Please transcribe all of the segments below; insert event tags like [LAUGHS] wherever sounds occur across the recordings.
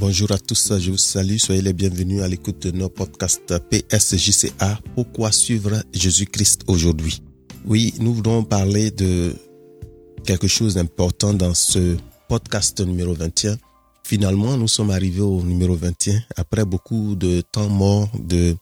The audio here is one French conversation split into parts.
Bonjour à tous, je vous salue, soyez les bienvenus à l'écoute de nos podcasts PSJCA. Pourquoi suivre Jésus-Christ aujourd'hui? Oui, nous voulons parler de quelque chose d'important dans ce podcast numéro 21. Finalement, nous sommes arrivés au numéro 21 après beaucoup de temps mort, de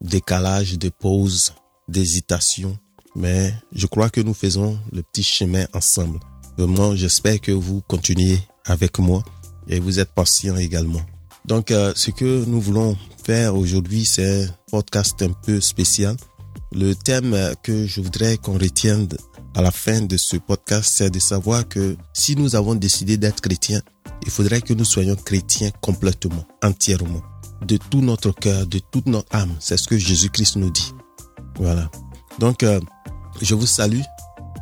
décalage, de pause, d'hésitation. Mais je crois que nous faisons le petit chemin ensemble. Vraiment, j'espère que vous continuez avec moi et vous êtes patient également. Donc, euh, ce que nous voulons faire aujourd'hui, c'est un podcast un peu spécial. Le thème que je voudrais qu'on retienne à la fin de ce podcast, c'est de savoir que si nous avons décidé d'être chrétiens, il faudrait que nous soyons chrétiens complètement, entièrement, de tout notre cœur, de toute notre âme. C'est ce que Jésus-Christ nous dit. Voilà. Donc, euh, je vous salue.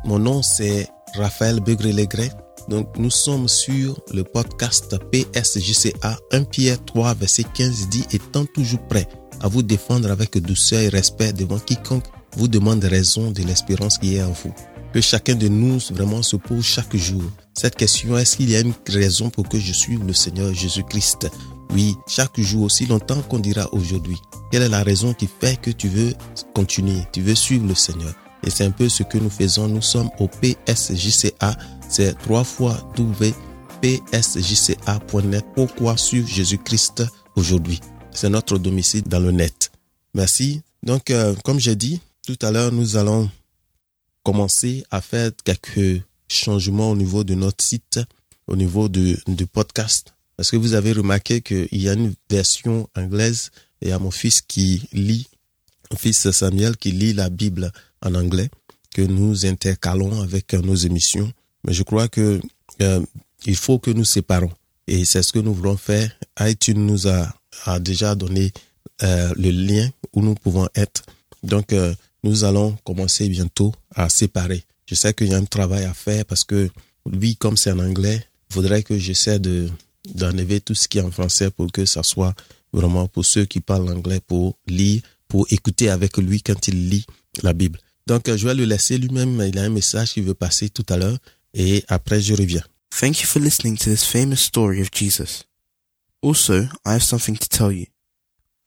Mon nom, c'est Raphaël Begré-Legret. Donc, nous sommes sur le podcast PSJCA 1 Pierre 3, verset 15 dit, étant toujours prêt à vous défendre avec douceur et respect devant quiconque vous demande raison de l'espérance qui est en vous. Que chacun de nous vraiment se pose chaque jour cette question, est-ce qu'il y a une raison pour que je suive le Seigneur Jésus-Christ? Oui, chaque jour, aussi longtemps qu'on dira aujourd'hui. Quelle est la raison qui fait que tu veux continuer, tu veux suivre le Seigneur? Et c'est un peu ce que nous faisons. Nous sommes au PSJCA, c'est trois fois psjca.net. Pourquoi suivre Jésus-Christ aujourd'hui? C'est notre domicile dans le net. Merci. Donc, euh, comme j'ai dit tout à l'heure, nous allons commencer à faire quelques changements au niveau de notre site, au niveau du podcast. Parce que vous avez remarqué qu'il y a une version anglaise et à mon fils qui lit, mon fils Samuel qui lit la Bible en anglais, que nous intercalons avec nos émissions. Mais je crois que euh, il faut que nous séparons. Et c'est ce que nous voulons faire. iTunes nous a, déjà donné euh, le lien où nous pouvons être. Donc, euh, nous allons commencer bientôt à séparer. Je sais qu'il y a un travail à faire parce que lui, comme c'est en anglais, il faudrait que j'essaie de d'enlever tout ce qui est en français pour que ça soit vraiment pour ceux qui parlent anglais pour lire, pour écouter avec lui quand il lit la Bible. Donc, je vais le laisser lui-même. Il a un message qu'il veut passer tout à l'heure et après je reviens. Thank you for listening to this famous story of Jesus. Also, I have something to tell you.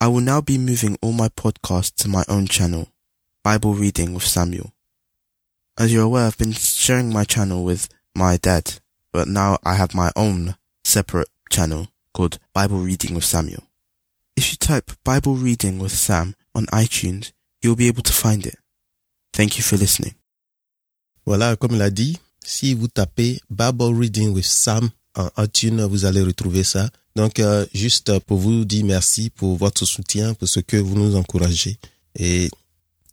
I will now be moving all my podcasts to my own channel, Bible Reading with Samuel. As you're aware, I've been sharing my channel with my dad, but now I have my own separate channel called Bible Reading with Samuel. If you type Bible Reading with Sam on iTunes, you'll be able to find it. Thank you for listening. Voilà, comme il a dit, si vous tapez Bible Reading with Sam en iTunes, vous allez retrouver ça. Donc, euh, juste pour vous dire merci pour votre soutien, pour ce que vous nous encouragez. Et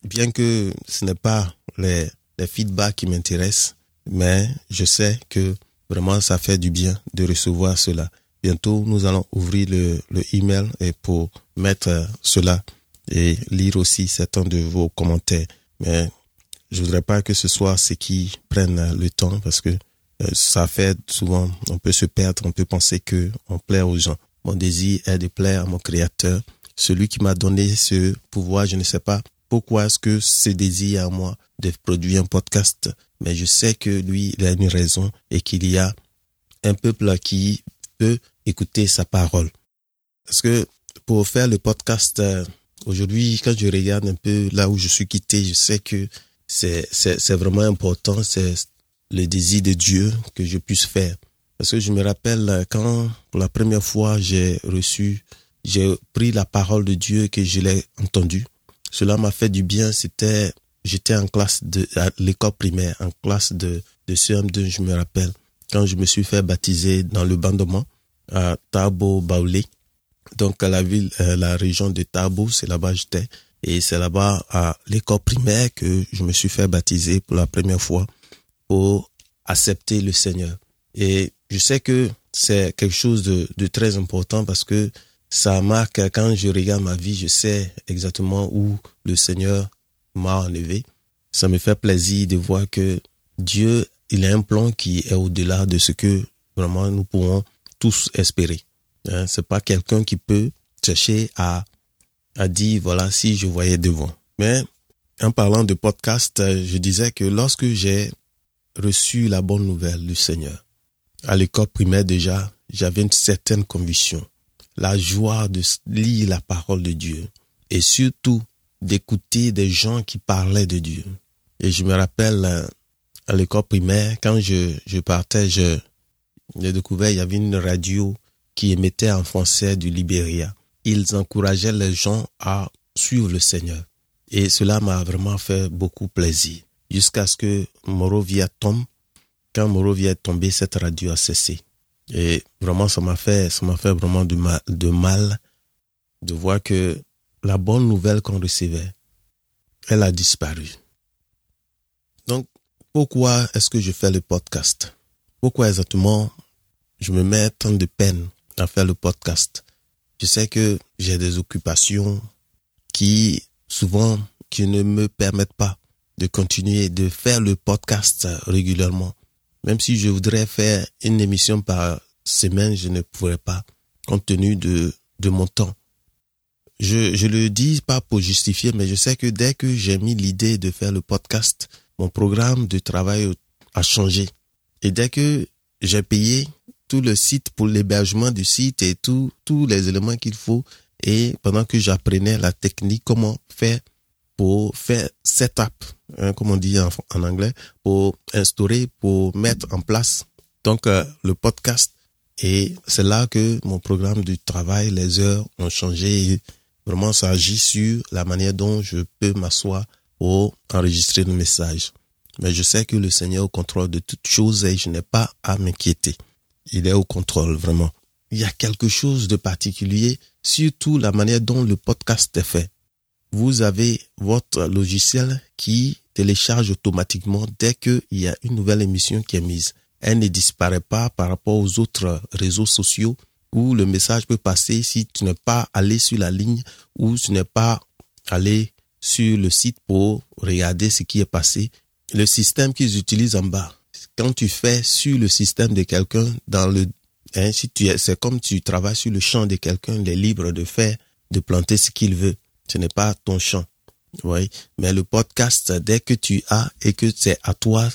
bien que ce n'est pas les les feedbacks qui m'intéressent, mais je sais que vraiment ça fait du bien de recevoir cela. Bientôt, nous allons ouvrir le, le email et pour mettre cela et lire aussi certains de vos commentaires. Mais je voudrais pas que ce soit ce qui prennent le temps parce que euh, ça fait souvent, on peut se perdre, on peut penser que on plaît aux gens. Mon désir est de plaire à mon créateur, celui qui m'a donné ce pouvoir, je ne sais pas pourquoi est-ce que ce désir à moi de produire un podcast, mais je sais que lui, il a une raison et qu'il y a un peuple qui peut écouter sa parole. Parce que pour faire le podcast, euh, aujourd'hui, quand je regarde un peu là où je suis quitté, je sais que c'est, vraiment important, c'est le désir de Dieu que je puisse faire. Parce que je me rappelle euh, quand pour la première fois j'ai reçu, j'ai pris la parole de Dieu que je l'ai entendue. Cela m'a fait du bien. C'était, j'étais en classe de, à l'école primaire, en classe de, de CM2, je me rappelle, quand je me suis fait baptiser dans le bandement à Tabo Baoulé. Donc, à la ville, euh, la région de Tabo, c'est là-bas j'étais. Et c'est là-bas, à l'école primaire, que je me suis fait baptiser pour la première fois pour accepter le Seigneur. Et je sais que c'est quelque chose de, très important parce que ça marque, quand je regarde ma vie, je sais exactement où le Seigneur m'a enlevé. Ça me fait plaisir de voir que Dieu, il a un plan qui est au-delà de ce que vraiment nous pouvons tous espérer. Hein, c'est pas quelqu'un qui peut chercher à, à dire, voilà, si je voyais devant. Mais en parlant de podcast, je disais que lorsque j'ai reçu la bonne nouvelle du Seigneur, à l'école primaire déjà, j'avais une certaine conviction, la joie de lire la parole de Dieu et surtout d'écouter des gens qui parlaient de Dieu. Et je me rappelle euh, à l'école primaire, quand je, je partais, je, j'ai découvert, il y avait une radio qui émettait en français du Libéria. Ils encourageaient les gens à suivre le Seigneur. Et cela m'a vraiment fait beaucoup plaisir. Jusqu'à ce que Morovia tombe. Quand Morovia est tombé, cette radio a cessé. Et vraiment, ça m'a fait, ça m'a fait vraiment mal, de mal de voir que la bonne nouvelle qu'on recevait, elle a disparu. Donc, pourquoi est-ce que je fais le podcast? Pourquoi exactement je me mets tant de peine à faire le podcast? Je sais que j'ai des occupations qui, souvent, qui ne me permettent pas de continuer de faire le podcast régulièrement. Même si je voudrais faire une émission par semaine, je ne pourrais pas, compte tenu de, de mon temps. Je, je le dis pas pour justifier, mais je sais que dès que j'ai mis l'idée de faire le podcast, mon programme de travail a changé. Et dès que j'ai payé tout le site pour l'hébergement du site et tout, tous les éléments qu'il faut, et pendant que j'apprenais la technique, comment faire pour faire setup, hein, comme on dit en, anglais, pour instaurer, pour mettre en place donc euh, le podcast. Et c'est là que mon programme du travail, les heures ont changé. Vraiment, ça agit sur la manière dont je peux m'asseoir pour enregistrer le message. Mais je sais que le Seigneur contrôle de toutes choses et je n'ai pas à m'inquiéter. Il est au contrôle, vraiment. Il y a quelque chose de particulier, surtout la manière dont le podcast est fait vous avez votre logiciel qui télécharge automatiquement dès qu'il y a une nouvelle émission qui est mise. Elle ne disparaît pas par rapport aux autres réseaux sociaux où le message peut passer si tu n'es pas allé sur la ligne ou tu n'es pas allé sur le site pour regarder ce qui est passé. Le système qu'ils utilisent en bas, quand tu fais sur le système de quelqu'un dans le, hein, si tu c'est comme tu travailles sur le champ de quelqu'un, il est libre de faire, de planter ce qu'il veut. Ce n'est pas ton champ. Oui. Mais le podcast, dès que tu as et que c'est à toi,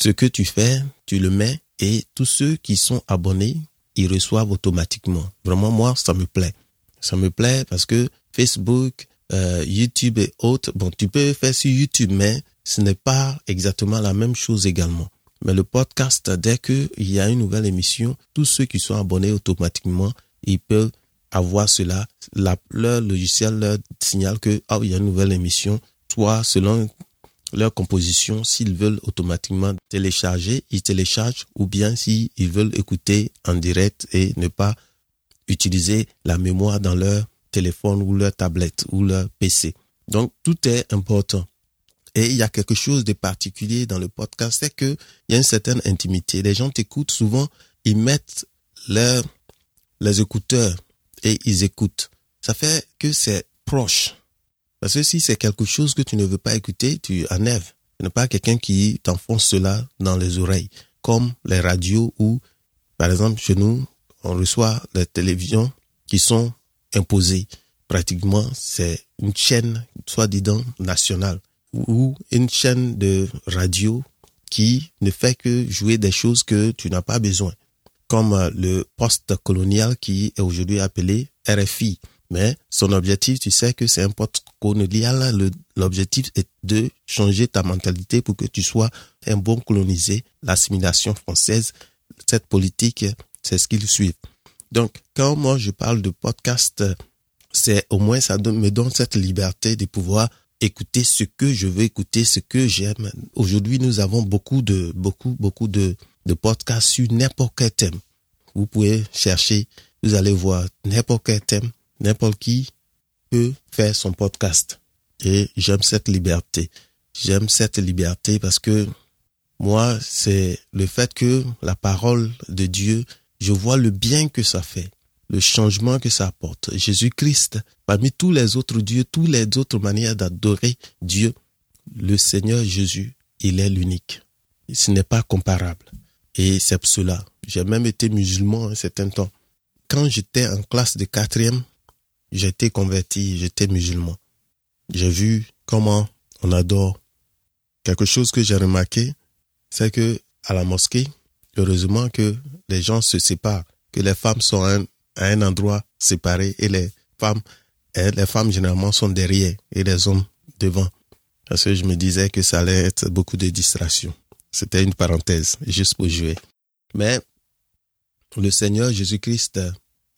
ce que tu fais, tu le mets et tous ceux qui sont abonnés, ils reçoivent automatiquement. Vraiment, moi, ça me plaît. Ça me plaît parce que Facebook, euh, YouTube et autres, bon, tu peux faire sur YouTube, mais ce n'est pas exactement la même chose également. Mais le podcast, dès qu'il y a une nouvelle émission, tous ceux qui sont abonnés automatiquement, ils peuvent avoir cela, la, leur logiciel leur signale que oh, il y a une nouvelle émission, soit selon leur composition, s'ils veulent automatiquement télécharger, ils téléchargent, ou bien s'ils veulent écouter en direct et ne pas utiliser la mémoire dans leur téléphone ou leur tablette ou leur PC. Donc tout est important. Et il y a quelque chose de particulier dans le podcast, c'est que il y a une certaine intimité. Les gens t'écoutent souvent, ils mettent leurs les écouteurs et ils écoutent. Ça fait que c'est proche. Parce que si c'est quelque chose que tu ne veux pas écouter, tu enlèves. Ce n'est pas quelqu'un qui t'enfonce cela dans les oreilles, comme les radios où, par exemple, chez nous, on reçoit les télévisions qui sont imposées. Pratiquement, c'est une chaîne, soi-disant, nationale, ou une chaîne de radio qui ne fait que jouer des choses que tu n'as pas besoin comme euh, le post-colonial qui est aujourd'hui appelé RFI. Mais son objectif, tu sais que c'est un post-colonial. L'objectif est de changer ta mentalité pour que tu sois un bon colonisé. L'assimilation française, cette politique, c'est ce qu'ils suivent. Donc, quand moi je parle de podcast, c'est au moins ça me donne cette liberté de pouvoir écouter ce que je veux écouter, ce que j'aime. Aujourd'hui, nous avons beaucoup de, beaucoup, beaucoup de, de podcasts sur n'importe quel thème. Vous pouvez chercher, vous allez voir n'importe quel thème, n'importe qui peut faire son podcast. Et j'aime cette liberté. J'aime cette liberté parce que moi, c'est le fait que la parole de Dieu, je vois le bien que ça fait, le changement que ça apporte. Jésus-Christ, parmi tous les autres dieux, toutes les autres manières d'adorer Dieu, le Seigneur Jésus, il est l'unique. Ce n'est pas comparable. Et c'est pour cela. J'ai même été musulman un certain temps. Quand j'étais en classe de quatrième, j'étais converti, j'étais musulman. J'ai vu comment on adore. Quelque chose que j'ai remarqué, c'est que à la mosquée, heureusement que les gens se séparent. que les femmes sont un, endroit séparé et les femmes, les femmes généralement sont derrière et les hommes devant. Parce que je me disais que ça allait être beaucoup de distractions. C'était une parenthèse, juste pour jouer. Mais le Seigneur Jésus-Christ,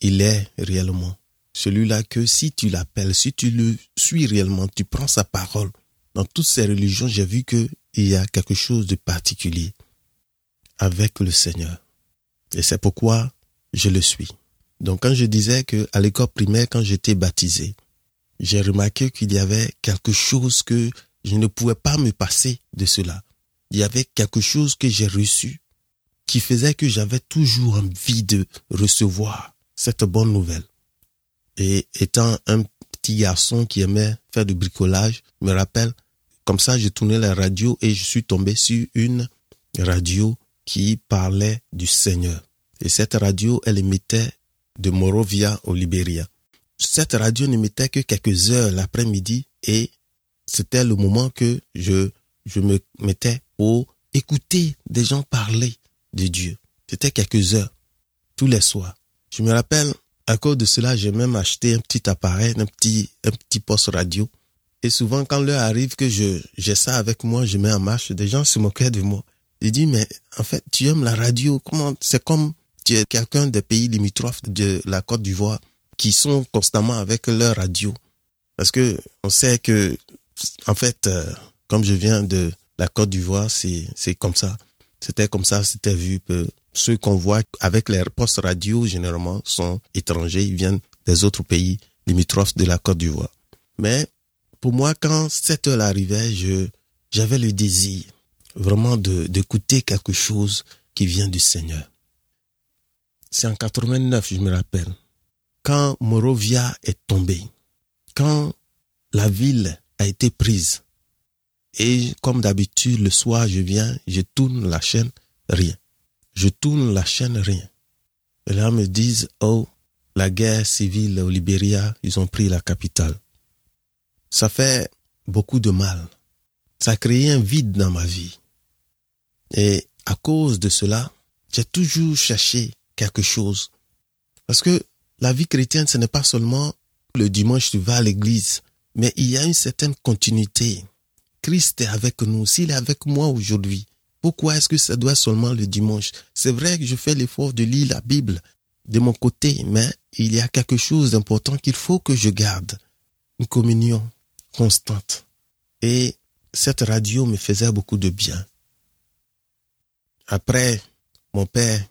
il est réellement celui-là que si tu l'appelles, si tu le suis réellement, tu prends sa parole. Dans toutes ces religions, j'ai vu qu'il y a quelque chose de particulier avec le Seigneur. Et c'est pourquoi je le suis. Donc quand je disais que à l'école primaire, quand j'étais baptisé, j'ai remarqué qu'il y avait quelque chose que je ne pouvais pas me passer de cela. Il y avait quelque chose que j'ai reçu qui faisait que j'avais toujours envie de recevoir cette bonne nouvelle. Et étant un petit garçon qui aimait faire du bricolage, je me rappelle, comme ça, j'ai tourné la radio et je suis tombé sur une radio qui parlait du Seigneur. Et cette radio, elle émettait de Morovia au Libéria. Cette radio n'émettait que quelques heures l'après-midi et c'était le moment que je, je me mettais pour écouter des gens parler de Dieu. C'était quelques heures, tous les soirs. Je me rappelle, à cause de cela, j'ai même acheté un petit appareil, un petit, un petit poste radio. Et souvent, quand l'heure arrive que je, j'ai ça avec moi, je mets en marche, des gens se moquaient de moi. Ils disent, mais en fait, tu aimes la radio, comment, c'est comme tu es quelqu'un des pays limitrophes de la Côte d'Ivoire qui sont constamment avec leur radio. Parce que on sait que, en fait, euh, comme je viens de la Côte d'Ivoire, c'est, comme ça. C'était comme ça, c'était vu. Que ceux qu'on voit avec les postes radio, généralement, sont étrangers, ils viennent des autres pays limitrophes de la Côte d'Ivoire. Mais pour moi, quand cette heure arrivait, je, j'avais le désir vraiment d'écouter quelque chose qui vient du Seigneur. C'est en 89, je me rappelle, quand Morovia est tombé, quand la ville a été prise, et comme d'habitude, le soir, je viens, je tourne la chaîne, rien. Je tourne la chaîne, rien. Et là, me disent, oh, la guerre civile au Libéria, ils ont pris la capitale. Ça fait beaucoup de mal. Ça a créé un vide dans ma vie. Et à cause de cela, j'ai toujours cherché quelque chose. Parce que la vie chrétienne, ce n'est pas seulement le dimanche tu vas à l'église, mais il y a une certaine continuité. Christ est avec nous. S'il est avec moi aujourd'hui, pourquoi est-ce que ça doit seulement le dimanche? C'est vrai que je fais l'effort de lire la Bible de mon côté, mais il y a quelque chose d'important qu'il faut que je garde. Une communion constante. Et cette radio me faisait beaucoup de bien. Après, mon père,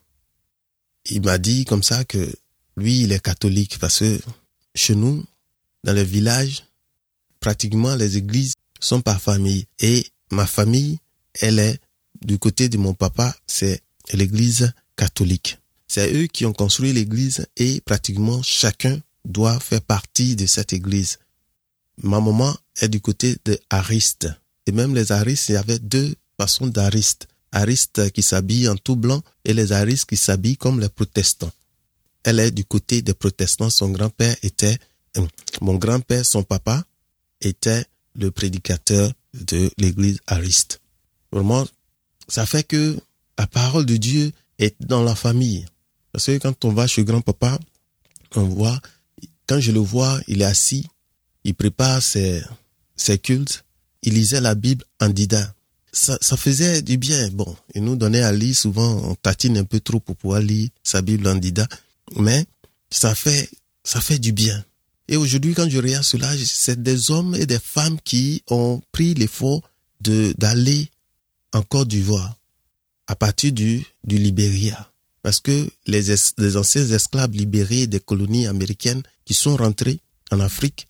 il m'a dit comme ça que lui, il est catholique parce que chez nous, dans le village, pratiquement les églises sont par famille. Et ma famille, elle est du côté de mon papa, c'est l'église catholique. C'est eux qui ont construit l'église et pratiquement chacun doit faire partie de cette église. Ma maman est du côté de Ariste. Et même les Aristes, il y avait deux façons d'Ariste. Ariste qui s'habille en tout blanc et les Aristes qui s'habillent comme les protestants. Elle est du côté des protestants. Son grand-père était, euh, mon grand-père, son papa, était le prédicateur de l'église Ariste. Vraiment, ça fait que la parole de Dieu est dans la famille. Parce que quand on va chez grand-papa, on voit, quand je le vois, il est assis, il prépare ses, ses cultes, il lisait la Bible en dida. Ça, ça faisait du bien. Bon, il nous donnait à lire souvent, on tatine un peu trop pour pouvoir lire sa Bible en dida, mais ça fait, ça fait du bien. Et aujourd'hui, quand je regarde cela, c'est des hommes et des femmes qui ont pris l'effort de d'aller en Côte d'Ivoire à partir du, du Libéria. Parce que les, les anciens esclaves libérés des colonies américaines qui sont rentrés en Afrique,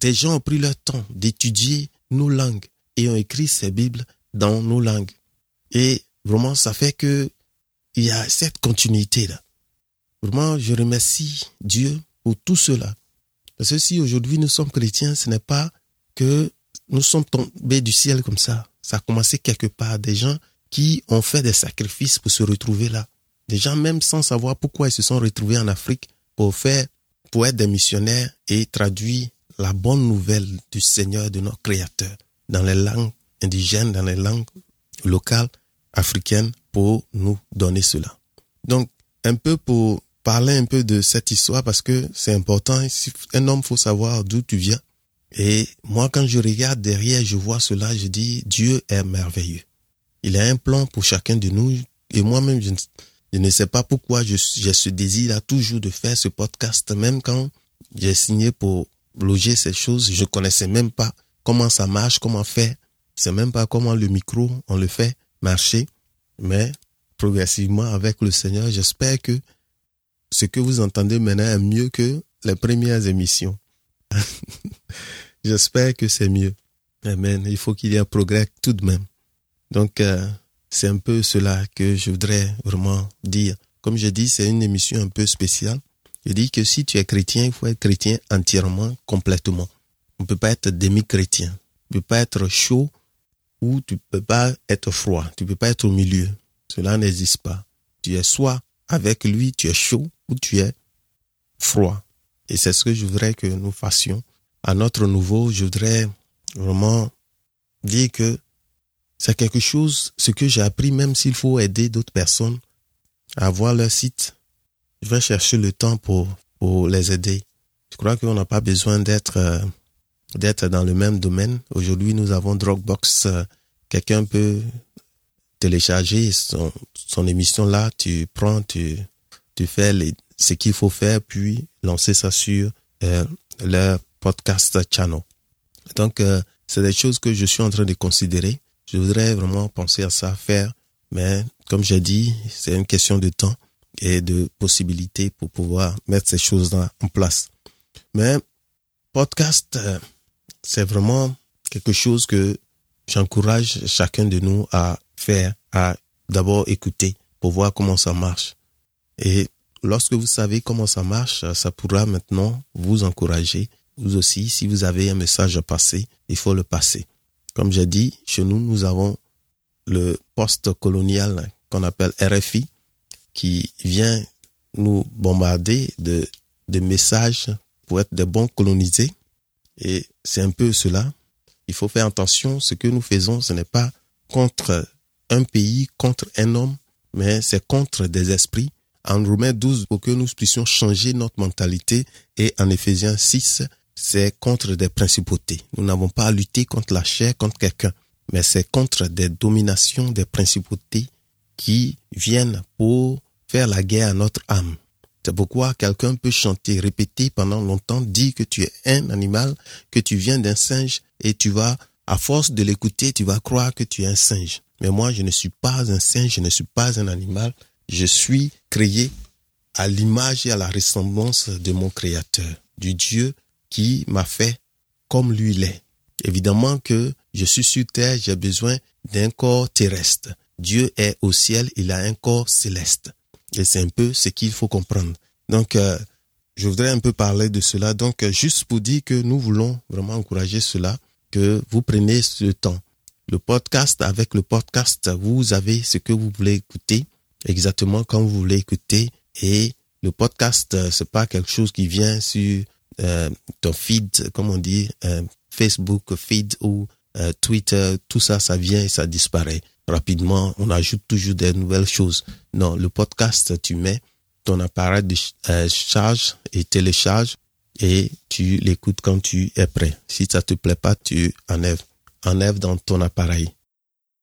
des gens ont pris leur temps d'étudier nos langues et ont écrit ces Bibles dans nos langues. Et vraiment, ça fait que il y a cette continuité là. Vraiment, je remercie Dieu pour tout cela. Parce que si aujourd'hui nous sommes chrétiens, ce n'est pas que nous sommes tombés du ciel comme ça. Ça a commencé quelque part. Des gens qui ont fait des sacrifices pour se retrouver là. Des gens même sans savoir pourquoi ils se sont retrouvés en Afrique pour faire, pour être des missionnaires et traduire la bonne nouvelle du Seigneur, de notre Créateur, dans les langues indigènes, dans les langues locales africaines pour nous donner cela. Donc, un peu pour parler un peu de cette histoire parce que c'est important. Un homme faut savoir d'où tu viens. Et moi, quand je regarde derrière, je vois cela, je dis, Dieu est merveilleux. Il a un plan pour chacun de nous. Et moi-même, je, ne sais pas pourquoi j'ai ce désir-là toujours de faire ce podcast, même quand j'ai signé pour loger ces choses, je connaissais même pas comment ça marche, comment faire. C'est même pas comment le micro, on le fait marcher. Mais progressivement avec le Seigneur, j'espère que ce que vous entendez maintenant est mieux que les premières émissions. [LAUGHS] j'espère que c'est mieux. Amen. Il faut qu'il y ait un progrès tout de même. Donc, euh, c'est un peu cela que je voudrais vraiment dire. Comme je dis, c'est une émission un peu spéciale. Je dis que si tu es chrétien, il faut être chrétien entièrement, complètement. On ne peut pas être demi-chrétien. Tu ne peux pas être chaud ou tu ne peux pas être froid. Tu ne peux pas être au milieu. Cela n'existe pas. Tu es soit avec lui, tu es chaud ou tu es froid. Et c'est ce que je voudrais que nous fassions. À notre nouveau, je voudrais vraiment dire que c'est quelque chose, ce que j'ai appris, même s'il faut aider d'autres personnes à voir leur site, je vais chercher le temps pour, pour les aider. Je crois qu'on n'a pas besoin d'être euh, d'être dans le même domaine. Aujourd'hui, nous avons Dropbox. Quelqu'un peut télécharger son, son émission là, tu prends, tu, tu fais ce qu'il faut faire, puis lancer ça sur euh, le podcast channel. Donc, euh, c'est des choses que je suis en train de considérer. Je voudrais vraiment penser à ça, faire, mais comme j'ai dit, c'est une question de temps et de possibilités pour pouvoir mettre ces choses-là en place. Mais podcast, euh, c'est vraiment quelque chose que j'encourage chacun de nous à faire, à d'abord écouter pour voir comment ça marche. Et lorsque vous savez comment ça marche, ça pourra maintenant vous encourager. Vous aussi, si vous avez un message à passer, il faut le passer. Comme j'ai dit, chez nous, nous avons le poste colonial qu'on appelle RFI, qui vient nous bombarder de, de messages pour être des bons colonisés. Et c'est un peu cela. Il faut faire attention. Ce que nous faisons, ce n'est pas contre un pays, contre un homme, mais c'est contre des esprits. En Romains 12, pour que nous puissions changer notre mentalité, et en Éphésiens 6, c'est contre des principautés. Nous n'avons pas à lutter contre la chair, contre quelqu'un, mais c'est contre des dominations, des principautés qui viennent pour faire la guerre à notre âme. C'est pourquoi quelqu'un peut chanter, répéter pendant longtemps, dire que tu es un animal, que tu viens d'un singe, et tu vas, à force de l'écouter, tu vas croire que tu es un singe. Mais moi, je ne suis pas un singe, je ne suis pas un animal, je suis créé à l'image et à la ressemblance de mon Créateur, du Dieu qui m'a fait comme lui l'est. Évidemment que je suis sur terre, j'ai besoin d'un corps terrestre. Dieu est au ciel, il a un corps céleste. Et c'est un peu ce qu'il faut comprendre. Donc, euh, je voudrais un peu parler de cela. Donc, euh, juste pour dire que nous voulons vraiment encourager cela, que vous preniez ce temps. Le podcast, avec le podcast, vous avez ce que vous voulez écouter exactement quand vous voulez écouter. Et le podcast, euh, c'est pas quelque chose qui vient sur ton feed, comme on dit, Facebook feed ou Twitter. Tout ça, ça vient et ça disparaît rapidement, on ajoute toujours des nouvelles choses. Non, le podcast, tu mets ton appareil de euh, charge et télécharge et tu l'écoutes quand tu es prêt. Si ça te plaît pas, tu enlèves, enlèves dans ton appareil.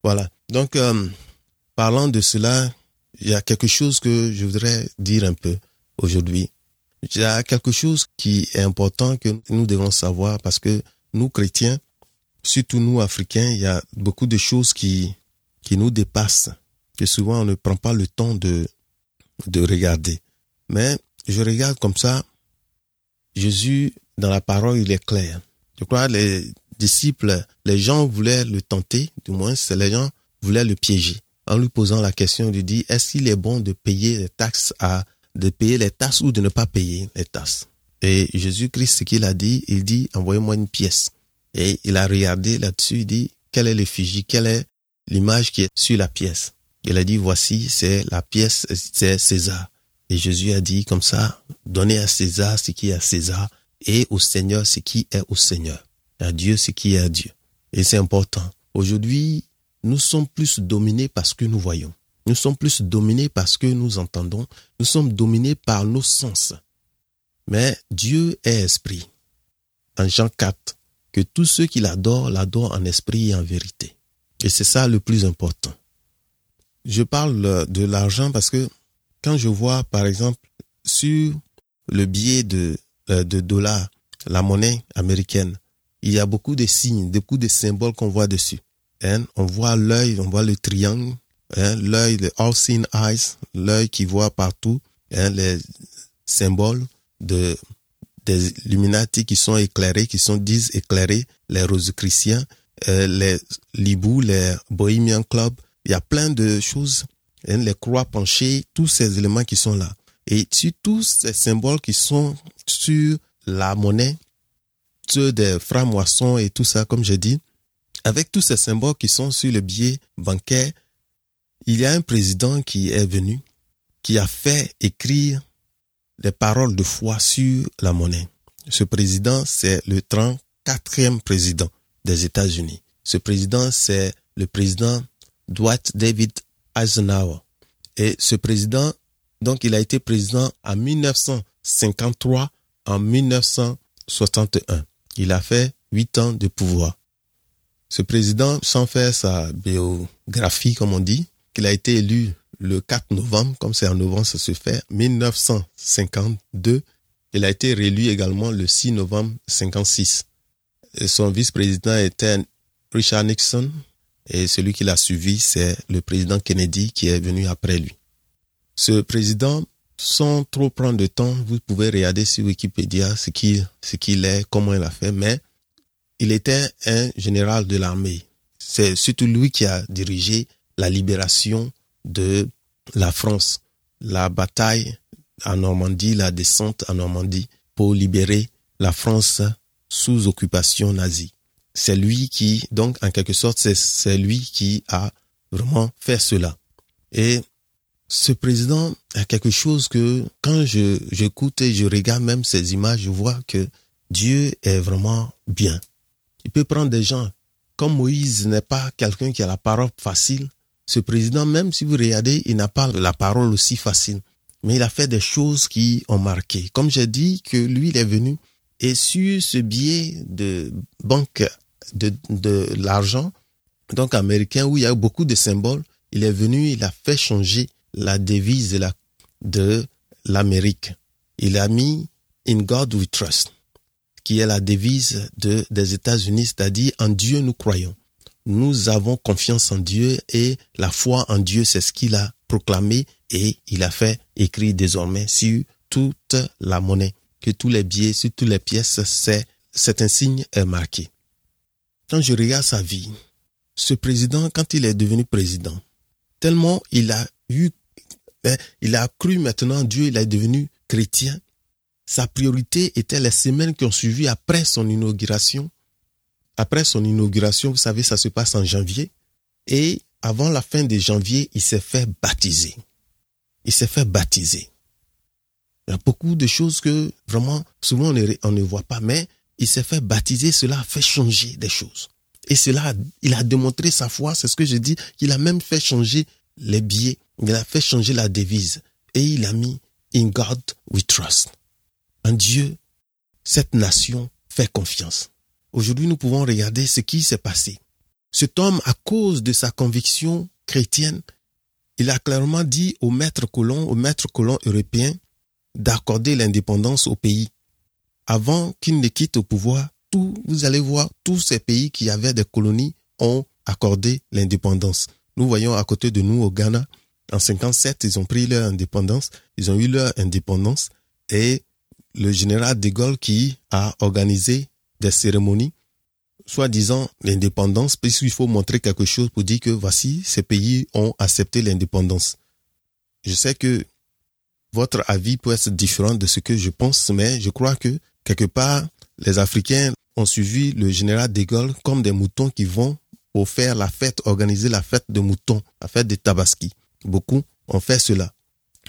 Voilà. Donc, euh, parlant de cela, il y a quelque chose que je voudrais dire un peu aujourd'hui. Il y a quelque chose qui est important que nous devons savoir parce que nous chrétiens, surtout nous africains, il y a beaucoup de choses qui qui nous dépasse, que souvent on ne prend pas le temps de, de regarder. Mais je regarde comme ça, Jésus, dans la parole, il est clair. Je crois les disciples, les gens voulaient le tenter, du moins, c'est les gens voulaient le piéger. En lui posant la question, il lui dit, est-ce qu'il est bon de payer les taxes à, de payer les taxes ou de ne pas payer les taxes? Et Jésus-Christ, ce qu'il a dit, il dit, envoyez-moi une pièce. Et il a regardé là-dessus, il dit, quel est l'effigie, quel est l'image qui est sur la pièce? Il a dit, voici, c'est la pièce, c'est César. Et Jésus a dit comme ça, donnez à César ce qui est à César et au Seigneur ce qui est au Seigneur. À Dieu ce qui est à Dieu. Et c'est important. Aujourd'hui, nous sommes plus dominés par ce que nous voyons. Nous sommes plus dominés par ce que nous entendons. Nous sommes dominés par nos sens. Mais Dieu est esprit. En Jean 4, que tous ceux qui l'adorent l'adorent en esprit et en vérité. Et c'est ça le plus important. Je parle de l'argent parce que quand je vois, par exemple, sur le billet de, euh, de dollars, la monnaie américaine, il y a beaucoup de signes, beaucoup de symboles qu'on voit dessus. Hein? On voit l'œil, on voit le triangle, hein? l'œil, le all-seeing eyes, l'œil qui voit partout, hein? les symboles de des Illuminati qui sont éclairés, qui sont disent éclairés, les Rosicruciens, euh, les Libou, les Bohemian Club. Il y a plein de choses, hein, les croix penchées, tous ces éléments qui sont là. Et sur tous ces symboles qui sont sur la monnaie, ceux des francs-moissons et tout ça, comme je dis, avec tous ces symboles qui sont sur le billet bancaire, il y a un président qui est venu, qui a fait écrire des paroles de foi sur la monnaie. Ce président, c'est le 34e président des États-Unis. Ce président, c'est le président Dwight David Eisenhower. Et ce président, donc, il a été président en 1953, en 1961. Il a fait huit ans de pouvoir. Ce président, sans faire sa biographie, comme on dit, qu'il a été élu le 4 novembre, comme c'est en novembre, ça se fait, 1952. Il a été réélu également le 6 novembre 56. son vice-président était Richard Nixon et celui qui l'a suivi, c'est le président Kennedy qui est venu après lui. Ce président, sans trop prendre de temps, vous pouvez regarder sur Wikipédia ce qu'il, ce qu'il est, comment il a fait, mais il était un général de l'armée. C'est surtout lui qui a dirigé la libération de la France, la bataille en Normandie, la descente en Normandie pour libérer la France sous occupation nazie. C'est lui qui, donc en quelque sorte, c'est lui qui a vraiment fait cela. Et ce président a quelque chose que quand je j'écoute et je regarde même ces images, je vois que Dieu est vraiment bien. Il peut prendre des gens. Comme Moïse n'est pas quelqu'un qui a la parole facile, ce président, même si vous regardez, il n'a pas la parole aussi facile. Mais il a fait des choses qui ont marqué. Comme j'ai dit que lui, il est venu et sur ce billet de banque de, de l'argent, donc américain, où il y a beaucoup de symboles, il est venu, il a fait changer la devise de la, de l'Amérique. Il a mis In God we trust, qui est la devise de, des États-Unis, c'est-à-dire en Dieu nous croyons nous avons confiance en Dieu et la foi en Dieu, c'est ce qu'il a proclamé et il a fait écrire désormais sur toute la monnaie, que tous les billets, sur toutes les pièces, c'est, cet insigne est marqué. Quand je regarde sa vie, ce président, quand il est devenu président, tellement il a eu, hein, il a cru maintenant Dieu, il est devenu chrétien. Sa priorité était les semaines qui ont suivi après son inauguration après son inauguration, vous savez, ça se passe en janvier. Et avant la fin de janvier, il s'est fait baptiser. Il s'est fait baptiser. Il y a beaucoup de choses que vraiment, souvent on ne, voit pas, mais il s'est fait baptiser, cela a fait changer des choses. Et cela, il a démontré sa foi, c'est ce que je dis, qu'il a même fait changer les billets, il a fait changer la devise. Et il a mis In God we trust. En Dieu, cette nation fait confiance. Aujourd'hui, nous pouvons regarder ce qui s'est passé. Cet homme, à cause de sa conviction chrétienne, il a clairement dit au maître colon, au maître colon européen, d'accorder l'indépendance au pays. Avant qu'il ne quitte au pouvoir, vous allez voir, tous ces pays qui avaient des colonies ont accordé l'indépendance. Nous voyons à côté de nous au Ghana, en 57, ils ont pris leur indépendance, ils ont eu leur indépendance et le général de Gaulle qui a organisé des cérémonies, soi-disant l'indépendance, puisqu'il faut montrer quelque chose pour dire que voici, ces pays ont accepté l'indépendance. Je sais que votre avis peut être différent de ce que je pense, mais je crois que quelque part, les Africains ont suivi le général de Gaulle comme des moutons qui vont pour faire la fête, organiser la fête de moutons, la fête des Tabaski. Beaucoup ont fait cela.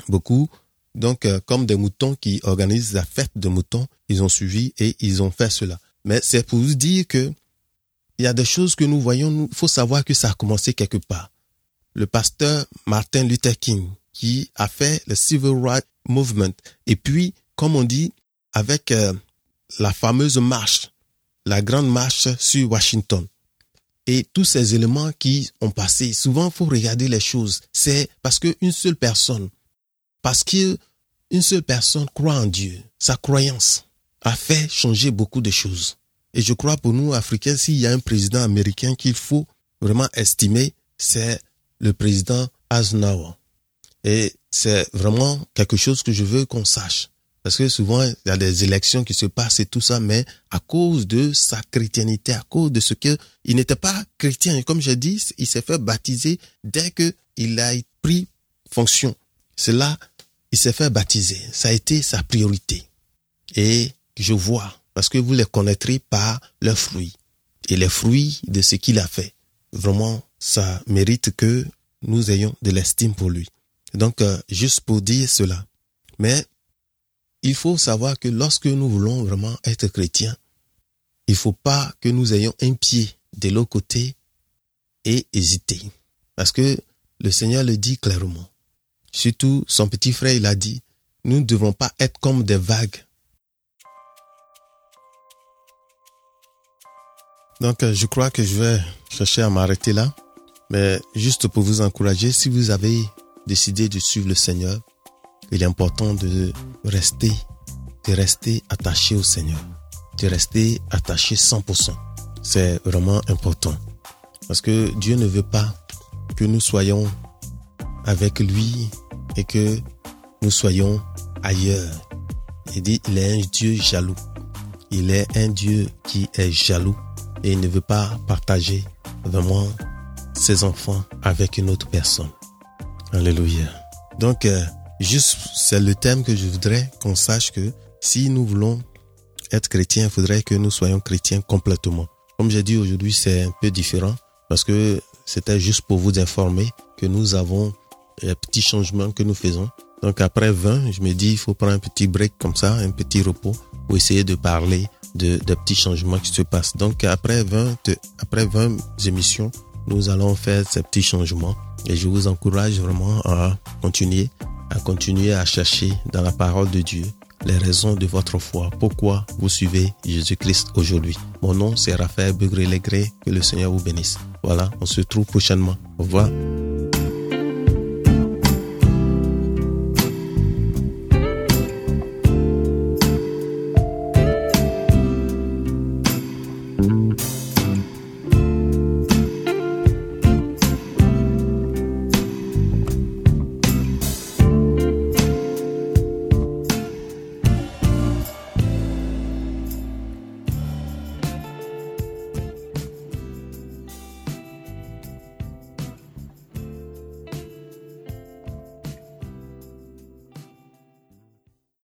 Beaucoup, donc, euh, comme des moutons qui organisent la fête de moutons, ils ont suivi et ils ont fait cela. Mais c'est pour vous dire que il y a des choses que nous voyons, il faut savoir que ça a commencé quelque part. le pasteur Martin Luther King qui a fait le Civil Rights Movement. Et puis, comme on dit, avec euh, la fameuse marche, la grande marche sur Washington. Et tous ces éléments qui ont passé, souvent il faut regarder les choses. C'est parce qu'une seule personne, parce qu'une seule personne croit en Dieu, sa croyance a fait changer beaucoup de choses. Et je crois pour nous, Africains, s'il y a un président américain qu'il faut vraiment estimer, c'est le président Eisenhower. Et c'est vraiment quelque chose que je veux qu'on sache. Parce que souvent, il y a des élections qui se passent et tout ça, mais à cause de sa chrétienté, à cause de ce que il n'était pas chrétien. Et comme j'ai dit, il s'est fait baptiser dès que il a pris fonction. C'est là, il s'est fait baptiser. Ça a été sa priorité. Et je vois, parce que vous les connaîtrez par leurs fruits. Et les fruits de ce qu'il a fait. Vraiment, ça mérite que nous ayons de l'estime pour lui. Donc, euh, juste pour dire cela. Mais il faut savoir que lorsque nous voulons vraiment être chrétiens, il faut pas que nous ayons un pied de l'autre côté et hésiter. Parce que le Seigneur le dit clairement. Surtout, son petit frère, il a dit, nous ne devons pas être comme des vagues. Donc, je crois que je vais chercher à m'arrêter là. Mais juste pour vous encourager, si vous avez décidé de suivre le Seigneur, il est important de rester, de rester attaché au Seigneur, de rester attaché 100%. C'est vraiment important. Parce que Dieu ne veut pas que nous soyons avec lui et que nous soyons ailleurs. Il dit, il est un Dieu jaloux. Il est un Dieu qui est jaloux et il ne veut pas partager vraiment ses enfants avec une autre personne. Alléluia. Donc, euh, juste, c'est le thème que je voudrais qu'on sache que si nous voulons être chrétiens, il faudrait que nous soyons chrétiens complètement. Comme j'ai dit aujourd'hui, c'est un peu différent parce que c'était juste pour vous informer que nous avons un petit changement que nous faisons. Donc après 20, je me dis, il faut prendre un petit break comme ça, un petit repos pour essayer de parler de, petits changements qui se passent. Donc après 20, après 20 émissions, nous allons faire ces petits changements et je vous encourage vraiment à continuer, à continuer à chercher dans la parole de Dieu les raisons de votre foi. Pourquoi vous suivez Jésus-Christ aujourd'hui? Mon nom c'est Raphaël Begré-Légré. Que le Seigneur vous bénisse. Voilà, on se trouve prochainement. Au revoir.